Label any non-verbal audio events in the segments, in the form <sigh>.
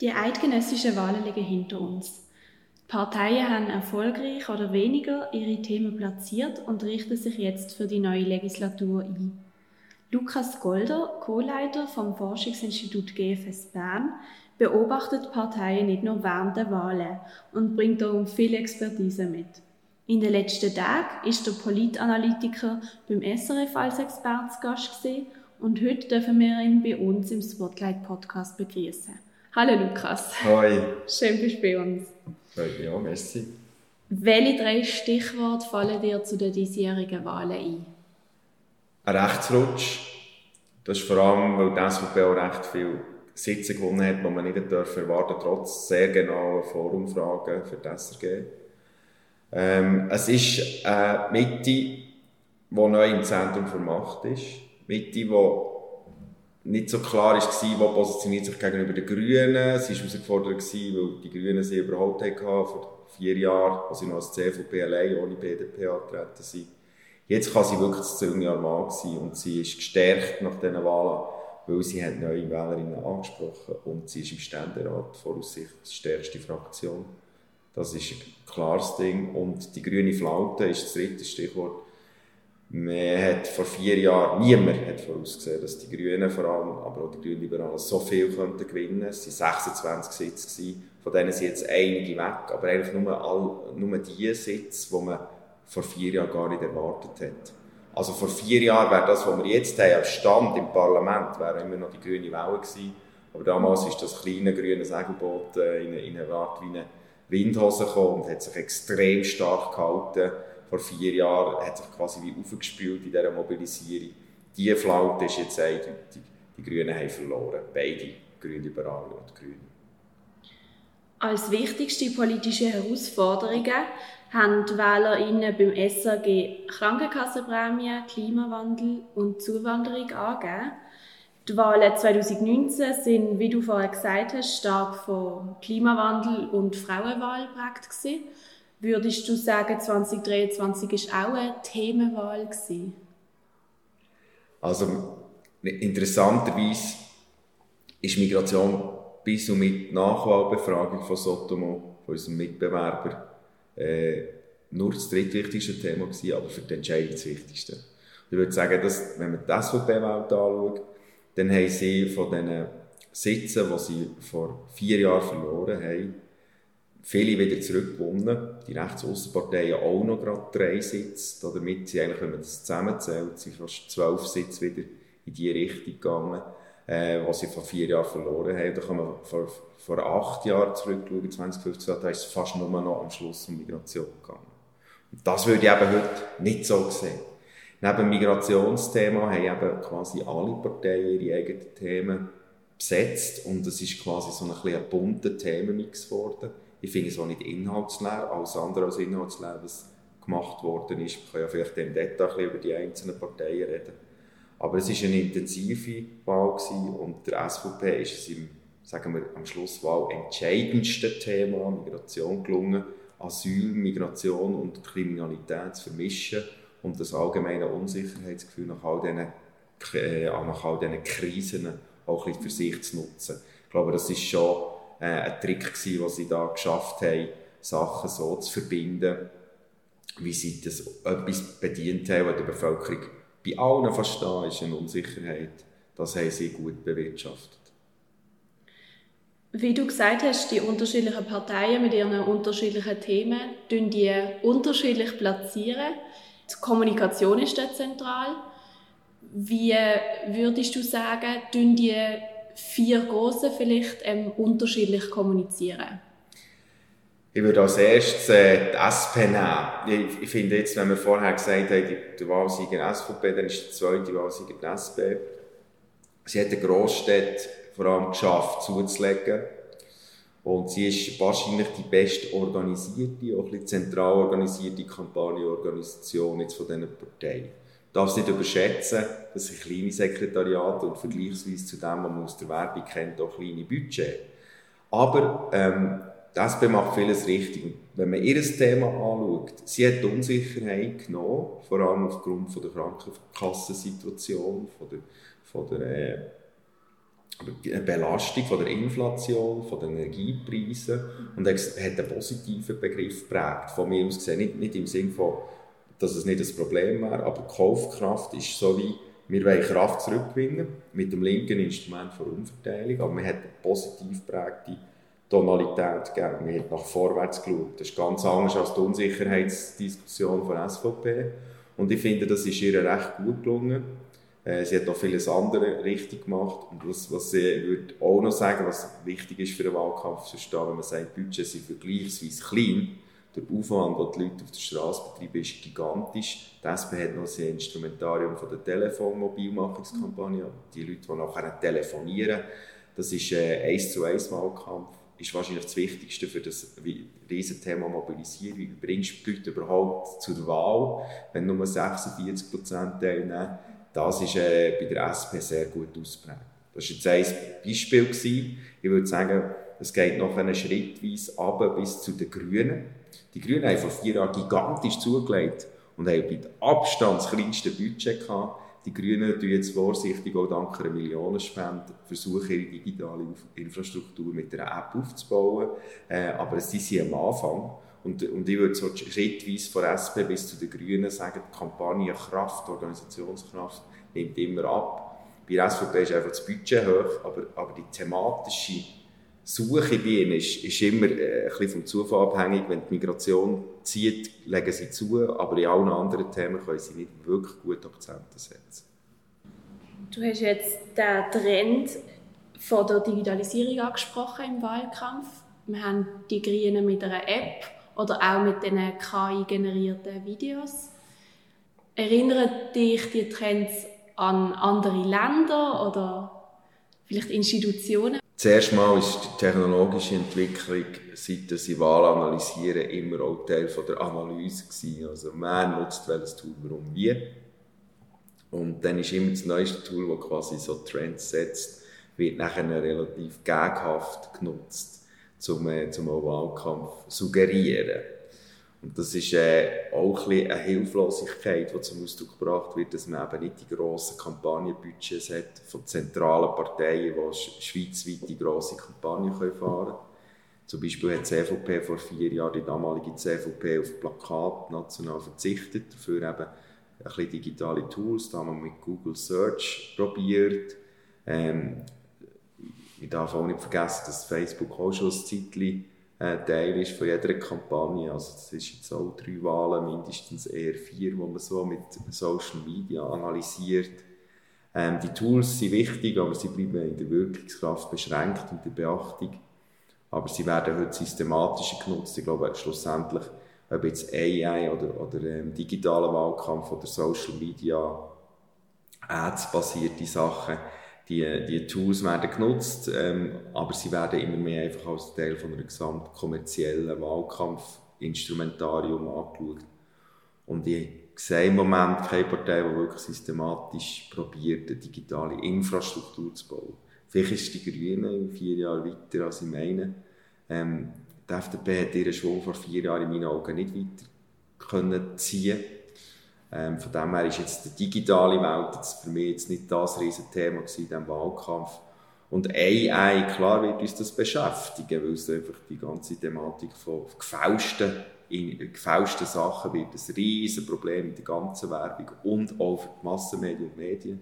Die eidgenössischen Wahlen liegen hinter uns. Die Parteien haben erfolgreich oder weniger ihre Themen platziert und richten sich jetzt für die neue Legislatur ein. Lukas Golder, Co-Leiter vom Forschungsinstitut GFS Bern, beobachtet Parteien nicht nur während der Wahlen und bringt darum viel Expertise mit. In den letzten Tagen ist der Politanalytiker beim SRF als Expertengast und heute dürfen wir ihn bei uns im Spotlight Podcast begrüßen. Hallo Lukas. Hi. Schön bist du bei uns. Ja, merci. Welche drei Stichworte fallen dir zu den diesjährigen Wahlen ein? Ein Rechtsrutsch. Das ist vor allem, weil die SVP auch recht viele Sitze gewonnen hat, die man nicht erwarten trotz sehr genauen Vorumfragen für die SRG. Ähm, es ist eine Mitte, die neu im Zentrum der Macht ist. Mitte, die nicht so klar war, wo positioniert sich gegenüber den Grünen. Sie war herausgefordert, weil die Grünen sie überholt hatten vor vier Jahren, als sie noch als CVP allein ohne BDP antreten sind. Jetzt kann sie wirklich das Züngjahr Mann sein und sie ist gestärkt nach diesen Wahlen, weil sie hat neue Wählerinnen angesprochen und sie ist im Ständerat voraussichtlich die stärkste Fraktion. Das ist ein klares Ding. Und die grüne Flaute ist das dritte Stichwort man hat vor vier Jahren, niemand hat vorausgesehen, dass die Grünen vor allem, aber auch die Grünen Liberalen so viel könnten gewinnen. Es waren 26 Sitze, gewesen. von denen sind jetzt einige weg, aber eigentlich nur, all, nur die Sitze, die man vor vier Jahren gar nicht erwartet hat. Also vor vier Jahren wäre das, was wir jetzt haben, als Stand im Parlament, wäre immer noch die grüne Welle gewesen. Aber damals ist das kleine grüne Segelboot in, in eine Art wie eine Windhose gekommen und hat sich extrem stark gehalten vor vier Jahren hat sich quasi wie aufgespielt in dieser Mobilisierung. Diese Flaute ist jetzt eindeutig. Die Grünen haben verloren. Beide, Grünliberale und Grüne. Als wichtigste politische Herausforderungen haben die WählerInnen beim SAG Krankenkassenprämie, Klimawandel und Zuwanderung angegeben. Die Wahlen 2019 sind, wie du vorher gesagt hast, stark von Klimawandel und Frauenwahl geprägt gewesen. Würdest du sagen, 2023 war auch eine Themenwahl? Gewesen? Also, interessanterweise ist Migration bis und mit Nachwahlbefragung von Sotomo, von unserem Mitbewerber, äh, nur das drittwichtigste Thema gewesen, aber für die Entscheidung das wichtigste. Ich würde sagen, dass, wenn man die SVP-Welt anschaut, dann haben sie von diesen Sitzen, die sie vor vier Jahren verloren haben, viele wieder zurückgewonnen. Die Rechtsaußenparteien auch noch gerade drei Sitze. Damit sind eigentlich, wenn man das zusammenzählt, sind fast zwölf Sitze wieder in die Richtung gegangen, äh, was sie vor vier Jahren verloren haben. Da kann man vor, vor acht Jahren zurückschauen, 2015, da ist es fast nur noch am Schluss um Migration gegangen. Und das würde ich eben heute nicht so sehen. Neben dem Migrationsthema haben eben quasi alle Parteien ihre eigenen Themen besetzt und es ist quasi so ein, ein bunter Themenmix geworden. Ich finde es auch nicht inhaltsleer, alles andere als inhaltsleer, was gemacht worden ist. Wir können ja vielleicht im Detail über die einzelnen Parteien reden. Aber es war eine intensive Wahl gewesen und der SVP ist es im, sagen wir, am Schluss Wahl entscheidendsten Thema Migration gelungen, Asyl, Migration und Kriminalität zu vermischen und das allgemeine Unsicherheitsgefühl nach all diesen, äh, nach all diesen Krisen auch ein bisschen für sich zu nutzen. Ich glaube, das ist schon äh, ein Trick gewesen, den sie da geschafft haben, Sachen so zu verbinden, wie sie das etwas bedient haben, was die Bevölkerung bei allen verstehen, ist eine Unsicherheit. Das haben sie gut bewirtschaftet. Wie du gesagt hast, die unterschiedlichen Parteien mit ihren unterschiedlichen Themen die unterschiedlich platzieren. Die Kommunikation ist dort zentral. Wie würdest du sagen, die vier Großen vielleicht ähm, unterschiedlich kommunizieren? Ich würde als erstes äh, die SP nehmen. Ich, ich, finde jetzt, wenn wir vorher gesagt haben, der Wahlsieger SVP, dann ist der zweite Wahlsieger die SP. Sie hat den Grossstädte vor allem geschafft, zuzulegen. Und sie ist wahrscheinlich die best organisierte, auch ein bisschen zentral organisierte Kampagnenorganisation jetzt von diesen Parteien darf es nicht überschätzen, dass sind kleine Sekretariate und vergleichsweise zu dem, was man aus der Werbung kennt, auch kleine Budget. Aber ähm, die macht vieles richtig. wenn man ihr Thema anschaut, sie hat Unsicherheit genommen, vor allem aufgrund von der Krankenkassensituation, von der, von der, äh, Belastung von der Inflation, von den Energiepreisen und hat einen positiven Begriff geprägt, von mir aus gesehen, nicht, nicht im Sinne von, dass es nicht das Problem wäre, aber Kaufkraft ist so wie, wir wollen Kraft zurückgewinnen mit dem linken Instrument von Umverteilung, aber man hat eine positiv geprägte Tonalität gegeben, man hat nach vorwärts geschaut. Das ist ganz anders als die Unsicherheitsdiskussion von SVP und ich finde, das ist ihr recht gut gelungen äh, sie hat auch vieles andere richtig gemacht. Und was, was sie würde auch noch sagen, was wichtig ist für den Wahlkampf zu verstehen, wenn man sagt, Budgets sind vergleichsweise klein, der Aufwand, den die Leute auf der Straße betreiben, ist gigantisch. Die SP hat noch ein Instrumentarium von der Telefonmobilmachungskampagne. Die Leute, die nachher telefonieren, das ist ein äh, 1 zu 1 Wahlkampf ist wahrscheinlich das Wichtigste für das Riesenthema Mobilisierung. Wie bringst du die Leute überhaupt zur Wahl, wenn nur 46 Prozent teilnehmen? Das ist äh, bei der SP sehr gut ausprägt. Das war jetzt ein Beispiel. Ich würde sagen, es geht noch schrittweise ab bis zu den Grünen. Die Grünen haben vor vier Jahren gigantisch zugelegt und haben bei Abstand das kleinste Budget gehabt. Die Grünen tun jetzt vorsichtig auch dank einer Millionenspende versuchen, ihre digitale Infrastruktur mit einer App aufzubauen. Äh, aber sie sind am Anfang. Und, und ich würde so schrittweise von SP bis zu den Grünen sagen, die Kampagnenkraft, die Organisationskraft nimmt immer ab. Bei der SVP ist einfach das Budget hoch, aber, aber die thematische Suche bei ihnen ist, ist immer äh, ein bisschen vom Zufall abhängig. Wenn die Migration zieht, legen sie zu, aber in allen anderen Themen können sie nicht wirklich gut Akzente setzen. Du hast jetzt den Trend von der Digitalisierung angesprochen im Wahlkampf. Wir haben die Grünen mit einer App oder auch mit den KI-generierten Videos. Erinnern dich die Trends an andere Länder oder vielleicht Institutionen? Zuerst mal ist die technologische Entwicklung, seit sie Wahl analysieren, immer auch Teil von der Analyse gewesen. Also wer nutzt welches Tool, warum, wie. Und dann ist immer das neueste Tool, das quasi so Trends setzt, wird nachher relativ gegenhaft genutzt zum, äh, zum Wahlkampf suggerieren. Das ist äh, auch ein eine Hilflosigkeit, die zum Ausdruck gebracht wird, dass man eben nicht die grossen Kampagnenbudgets hat von zentralen Parteien, die schweizweit die grosse Kampagnen fahren können. Zum Beispiel hat die CVP vor vier Jahren, die damalige CVP, auf Plakat national verzichtet, dafür eben ein bisschen digitale Tools, da haben wir mit Google Search probiert. Ähm, ich darf auch nicht vergessen, dass Facebook auch schon ein äh, Teil ist von jeder Kampagne. Also das ist jetzt auch drei Wahlen, mindestens eher vier, wo man so mit Social Media analysiert. Ähm, die Tools sind wichtig, aber sie bleiben in der Wirkungskraft beschränkt und der Beachtung. Aber sie werden heute systematischer genutzt. Ich glaube, schlussendlich, ob jetzt AI oder, oder ähm, digitaler Wahlkampf oder Social Media, Ads-basierte Sachen, die, die Tools werden genutzt, ähm, aber sie werden immer mehr einfach als Teil von einem gesamt kommerziellen Wahlkampfinstrumentarium angeschaut. Und ich sehe im Moment keine Partei, die wirklich systematisch probiert, eine digitale Infrastruktur zu bauen. Vielleicht ist die Grüne in vier Jahren weiter, als ich meine. Ähm, die FDP hat ihren Schwung vor vier Jahren in meinen Augen nicht weiter können ziehen ähm, von dem her ist jetzt die digitale Welt jetzt für mich jetzt nicht das riesige Thema in diesem Wahlkampf. Und AI, klar wird uns das beschäftigen, weil es einfach die ganze Thematik von gefälschten, in, gefälschten Sachen wird ein riesiges Problem in der ganzen Werbung und auch für die Massenmedien und Medien.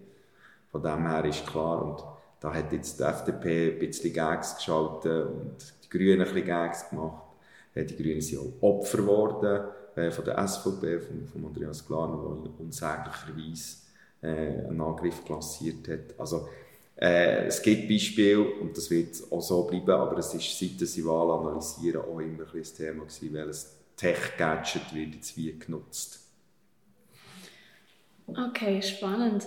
Von dem her ist klar, und da hat jetzt die FDP ein bisschen Gags geschaltet und die Grünen ein bisschen Gags gemacht. Die Grünen sind auch Opfer geworden äh, von der SVP, von, von Andreas Glarner, der unsäglicherweise äh, einen Angriff klassiert hat. Also, äh, es gibt Beispiele und das wird auch so bleiben, aber es ist seit sie Wahl analysieren auch immer ein Thema gewesen, welches Tech-Gadget wird jetzt wie genutzt. Okay, spannend.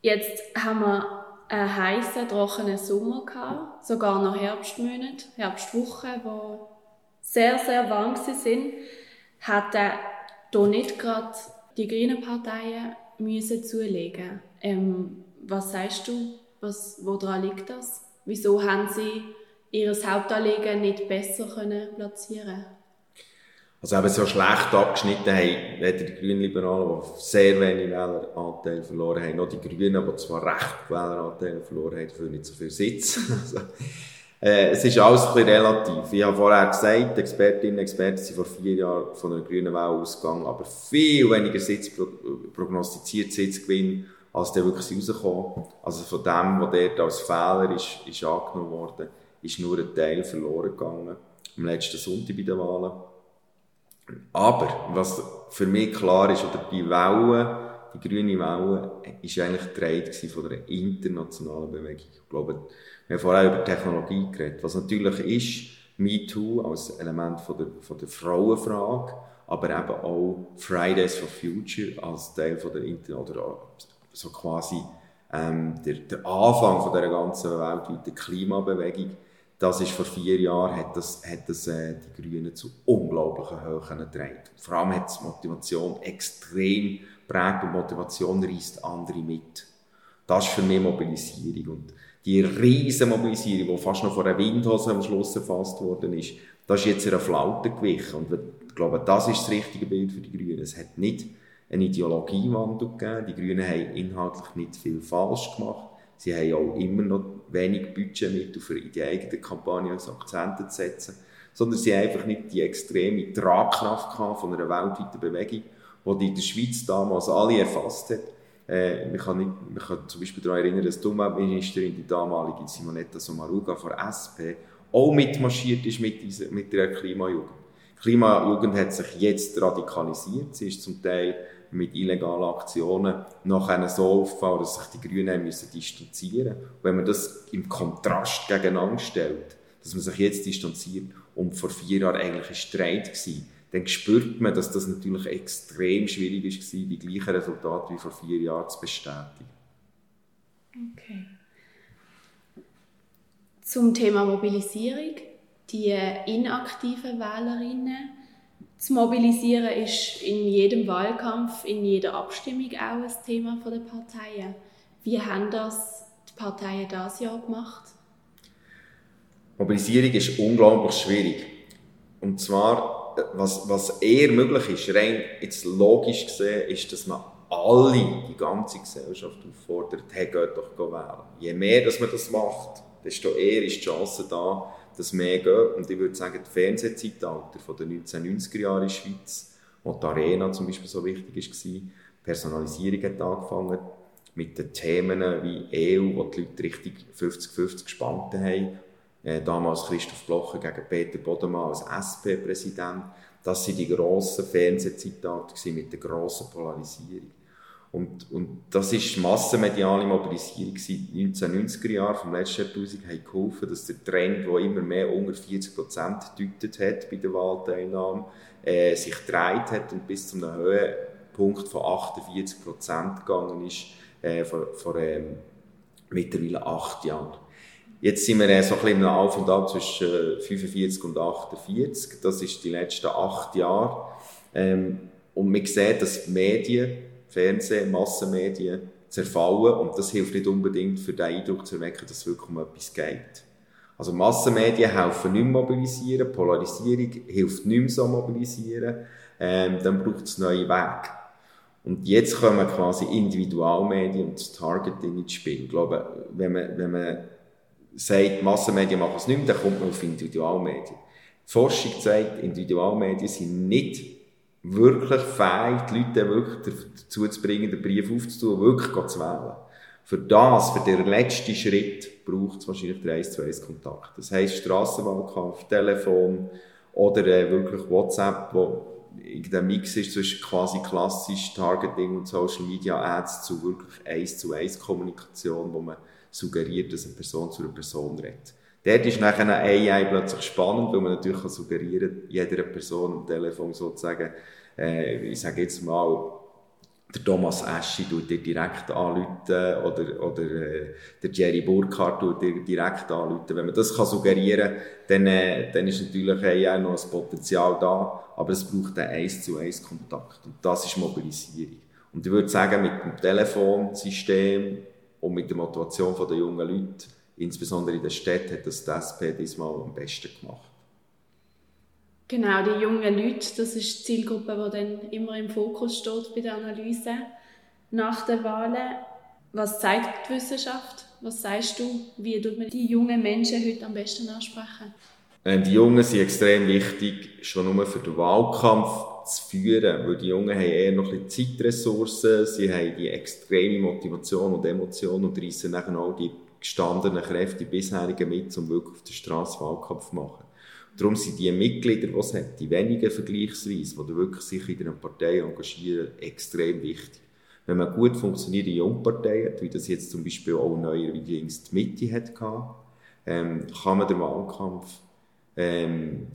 Jetzt haben wir einen heißen, trockenen Sommer gehabt, sogar noch Herbstmonate, Herbstwochen, die sehr, sehr warm sind hätten hier nicht gerade die grünen Parteien müssen zulegen ähm, Was sagst du? Was, woran liegt das? Wieso haben sie ihr Hauptanliegen nicht besser können platzieren Also eben so schlecht abgeschnitten haben, weder die Grünliberalen, die sehr wenig Wähleranteile verloren haben, noch die Grünen, die zwar recht Wähleranteile verloren haben, dafür nicht so viel Sitz. <laughs> äh, es ist alles ein bisschen relativ. Ich habe vorher gesagt, Expertinnen und Experten sind vor vier Jahren von einer grünen Welle ausgegangen, aber viel weniger Sitz prognostiziert Sitzgewinn, als der wirklich rausgekommen Also von dem, was dort als Fehler ist, ist angenommen worden, ist nur ein Teil verloren gegangen. Am letzten Sonntag bei den Wahlen. Aber, was für mich klar ist, oder die Welle, die grüne Welle, ist eigentlich getragen von einer internationalen Bewegung. Ich glaube, wir haben vorher über Technologie geredet. Was natürlich ist, MeToo als Element von der, von der Frauenfrage, aber eben auch Fridays for Future als Teil von der Inter oder so quasi ähm, der, der Anfang von der ganzen weltweiten Klimabewegung das ist vor vier Jahren, hat das, hat das äh, die Grünen zu unglaublichen Höhen getragen. Vor allem hat es Motivation extrem prägt und Motivation reißt andere mit. Das ist für mich Mobilisierung. Und die riesige Mobilisierung, die fast noch vor einer Windhose am Schluss erfasst worden ist, das ist jetzt einer Flaute gewichen. Und ich glaube, das ist das richtige Bild für die Grünen. Es hat nicht einen Ideologiewandel gegeben. Die Grünen haben inhaltlich nicht viel falsch gemacht. Sie haben auch immer noch wenig Budgetmittel für die eigene Kampagne als Akzente zu setzen, sondern sie haben einfach nicht die extreme Tragkraft von einer weltweiten Bewegung, die in der Schweiz damals alle erfasst hat. Äh, man, kann nicht, man kann zum Beispiel daran erinnern, dass die Umweltministerin, die damalige Simonetta Sommaruga von SP, auch mitmarschiert ist mit, dieser, mit der Klimajugend. Die Klimajugend hat sich jetzt radikalisiert. Sie ist zum Teil mit illegalen Aktionen nachher so auffallen, dass sich die Grünen müssen distanzieren müssen. Wenn man das im Kontrast gegeneinander stellt, dass man sich jetzt distanziert und vor vier Jahren eigentlich ein Streit war, dann spürt man, dass das natürlich extrem schwierig war, die gleichen Resultate wie vor vier Jahren zu bestätigen. Okay. Zum Thema Mobilisierung. Die inaktiven Wählerinnen zu mobilisieren ist in jedem Wahlkampf, in jeder Abstimmung auch ein Thema der Parteien. Wie haben das die Parteien dieses Jahr gemacht? Mobilisierung ist unglaublich schwierig. Und zwar, was, was eher möglich ist, rein jetzt logisch gesehen, ist, dass man alle, die ganze Gesellschaft auffordert, hey, geht doch wählen. Je mehr dass man das macht, desto eher ist die Chance da, das mehr geht. Und ich würde sagen, das Fernsehzeitalter von den 1990er Jahren in der Schweiz, wo die Arena zum Beispiel so wichtig war, Personalisierung hat angefangen, mit den Themen wie EU, wo die Leute richtig 50-50 gespannt haben. Äh, damals Christoph Blocher gegen Peter Bodemann als SP-Präsident. Das waren die grossen Fernsehzeitalter mit der grossen Polarisierung. Und, und das ist massenmediale Mobilisierung seit 1990er Jahren vom letzten Jahrtausend hat geholfen, dass der Trend, der immer mehr unter 40 Prozent gedeutet hat bei der Wahlteilnahme, äh, sich gedreht hat und bis zu einem Höhepunkt von 48 Prozent gegangen ist äh, vor, vor ähm, mittlerweile acht Jahren. Jetzt sind wir äh, so ein bisschen Auf und Ab zwischen äh, 45 und 48. Das ist die letzten acht Jahre. Ähm, und man sieht, dass die Medien Fernsehen, Massenmedien zerfallen und das hilft nicht unbedingt für den Eindruck zu erwecken, dass es wirklich um etwas geht. Also Massenmedien helfen nicht mobilisieren, Polarisierung hilft nicht mehr so mobilisieren, ähm, dann braucht es neue Wege. Und jetzt kommen quasi Individualmedien und das Targeting ins Spiel. Ich glaube, wenn man, wenn man sagt, Massenmedien machen es nicht mehr, dann kommt man auf Individualmedien. Die Forschung zeigt, Individualmedien sind nicht wirklich fähig, die Leute wirklich dazu zu bringen, den Brief aufzutun und wirklich zu wählen. Für das, für den letzten Schritt, braucht es wahrscheinlich den 1 zu 1 Kontakt. Das heisst Strassenwahlkampf, Telefon oder äh, wirklich WhatsApp, wo irgendein Mix ist zwischen quasi klassisch Targeting und Social Media Ads zu wirklich 1 zu 1 Kommunikation, wo man suggeriert, dass eine Person zu einer Person redet. Dort ist nachher eine AI plötzlich spannend, weil man natürlich kann suggerieren jeder Person am Telefon sozusagen, äh, ich sage jetzt mal, der Thomas Eschi tut dir direkt anrufen oder, oder äh, der Jerry Burkhardt tut dir direkt anrufen. Wenn man das kann suggerieren kann, dann, äh, dann ist natürlich AI noch ein Potenzial da, aber es braucht einen 1 zu 1 Kontakt und das ist Mobilisierung. Und ich würde sagen, mit dem Telefonsystem und mit der Motivation der jungen Leute insbesondere in der Stadt hat das die SP diesmal am besten gemacht. Genau, die jungen Leute, das ist die Zielgruppe, die dann immer im Fokus steht bei der Analyse nach den Wahlen. Was zeigt die Wissenschaft? Was sagst du? Wie tut man die jungen Menschen heute am besten ansprechen? Die Jungen sind extrem wichtig, schon nur für den Wahlkampf zu führen, weil die Jungen haben eher noch ein bisschen Zeitressourcen, sie haben die extreme Motivation und Emotion und reissen dann auch die gestandenen Kräfte, die bisherigen mit, um wirklich auf der Straße Wahlkampf zu machen. Darum sind die Mitglieder, die es hat, die wenigen vergleichsweise, die wirklich sich in einer Partei engagieren, extrem wichtig. Wenn man gut funktionierende Jungparteien hat, wie das jetzt zum Beispiel auch neuerdings die Mitte hatte, ähm, kann man den Wahlkampf ähm,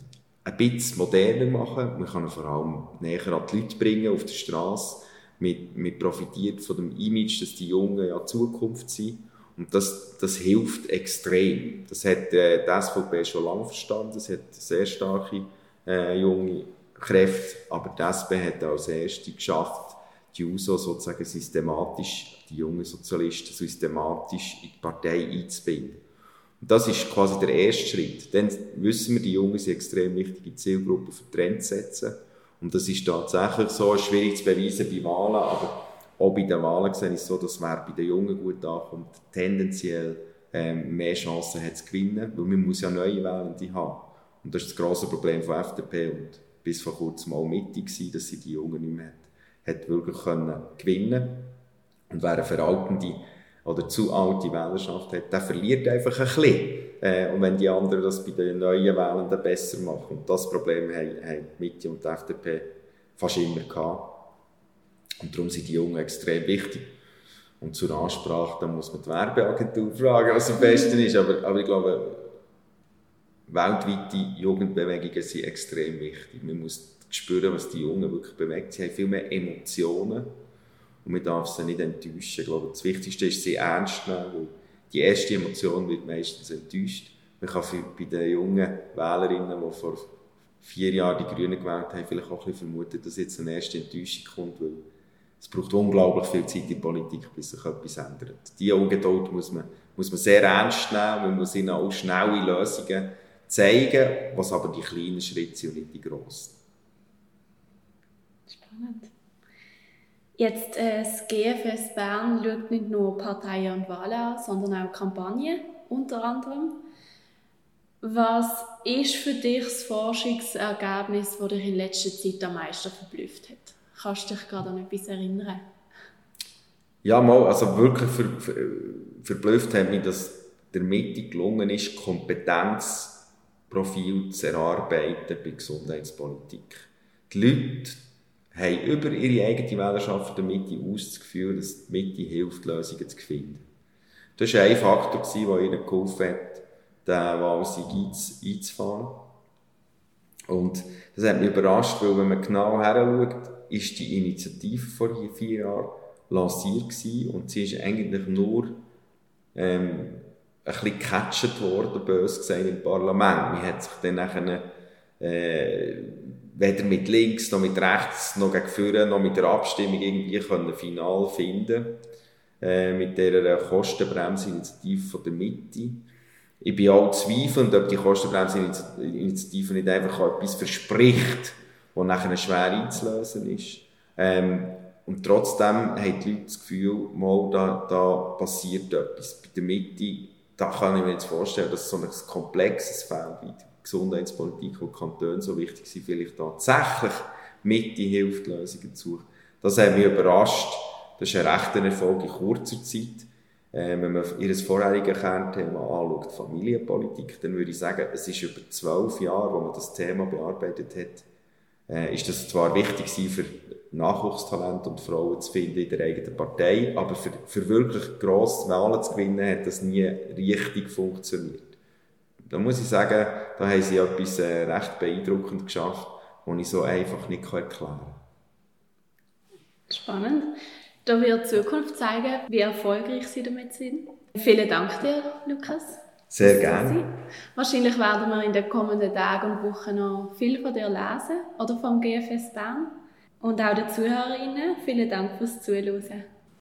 ein bisschen moderner machen. Man kann ihn vor allem näher an die Leute bringen, auf der Straße. Man, man profitiert von dem Image, dass die Jungen ja Zukunft sind. Und das, das hilft extrem. Das hat äh, die SVP schon lange verstanden. Es hat sehr starke äh, junge Kräfte. Aber die SP hat als erste geschafft, die USO sozusagen systematisch, die jungen Sozialisten systematisch in die Partei einzubinden. Das ist quasi der erste Schritt. Dann wissen wir, die Jungen sind extrem wichtige Zielgruppe für Trends setzen. Und das ist tatsächlich so schwierig zu beweisen bei Wahlen, aber auch bei den Wahlen sehe ich so, dass wer bei den Jungen gut ankommt, tendenziell ähm, mehr Chancen hat zu gewinnen, weil man muss ja neue Wählende haben. Und das ist das grosse Problem von FDP und bis vor kurzem auch Mitte gewesen, dass sie die Jungen nicht mehr hat, hat wirklich können gewinnen und wer eine veraltende oder zu alte Wählerschaft hat, der verliert einfach ein bisschen. Äh, und wenn die anderen das bei den neuen Wählenden besser machen. Und das Problem haben, die Mitte und die FDP fast immer gehabt. Und darum sind die Jungen extrem wichtig. Und zur Ansprache, da muss man die Werbeagentur fragen, was am besten ist. Aber, aber ich glaube, weltweite Jugendbewegungen sind extrem wichtig. Man muss spüren, was die Jungen wirklich bewegt. Sie haben viel mehr Emotionen und man darf sie nicht enttäuschen. Ich glaube, das Wichtigste ist, sie ernst nehmen, weil die erste Emotion wird meistens enttäuscht. Man kann für, bei den jungen Wählerinnen, die vor vier Jahren die Grünen gewählt haben, vielleicht auch ein bisschen vermuten, dass jetzt eine erste Enttäuschung kommt, weil es braucht unglaublich viel Zeit in der Politik, bis sich etwas ändert. Diese Ungeduld muss man, muss man sehr ernst nehmen, man muss ihnen auch schnelle Lösungen zeigen, was aber die kleinen Schritte sind und nicht die grossen. Spannend. Jetzt, äh, das GFS Bern schaut nicht nur Parteien und Wahlen an, sondern auch Kampagnen, unter anderem. Was ist für dich das Forschungsergebnis, das dich in letzter Zeit am meisten verblüfft hat? Kannst du dich gerade an etwas erinnern? Ja, mal, also wirklich ver, ver, verblüfft hat mich, dass der Mitte gelungen ist, Kompetenzprofil zu erarbeiten bei Gesundheitspolitik. Die Leute haben über ihre eigene Wählerschaft der Mitte ausgeführt, dass die Mitte hilft, Lösungen zu finden. Das war ein Faktor, der ihnen geholfen hat, den Wahlsieg einzufahren. Und das hat mich überrascht, weil wenn man genau heranschaut, ist die Initiative vor vier Jahren lanciert gewesen und sie ist eigentlich nur ähm, ein bisschen gecatcht worden, bös gesagt, im Parlament. Man hat sich dann nachher, äh, weder mit links noch mit rechts noch gegen vorne noch mit der Abstimmung irgendwie können final finden äh, mit dieser Kostenbremsinitiative von der Mitte. Ich bin auch zweifelnd, ob die Kostenbremsinitiative nicht einfach etwas verspricht, was nachher schwer einzulösen ist. Ähm, und trotzdem haben die Leute das Gefühl, mal, da, da passiert etwas. Bei der Mitte, da kann ich mir jetzt vorstellen, dass so ein komplexes Feld die Gesundheitspolitik, wo Kantone so wichtig sind, vielleicht tatsächlich Mitte hilft, Lösungen zu suchen. Das hat mich überrascht. Das ist ein rechter Erfolg in kurzer Zeit. Äh, wenn man ihr vorheriges Kernthema anschaut, Familienpolitik, dann würde ich sagen, es ist über zwölf Jahre, wo man das Thema bearbeitet hat, äh, ist das zwar wichtig für Nachwuchstalente und Frauen zu finden in der eigenen Partei, aber für, für wirklich grosse Wahlen zu gewinnen, hat das nie richtig funktioniert. Da muss ich sagen, da haben sie etwas äh, recht beeindruckend geschafft, was ich so einfach nicht erklären kann. Spannend. Da wird die Zukunft zeigen, wie erfolgreich sie damit sind. Vielen Dank dir, Lukas. Sehr gerne. Wahrscheinlich werden wir in den kommenden Tagen und Wochen noch viel von dir lesen oder vom GFS Bern. Und auch den Zuhörerinnen vielen Dank fürs Zuhören.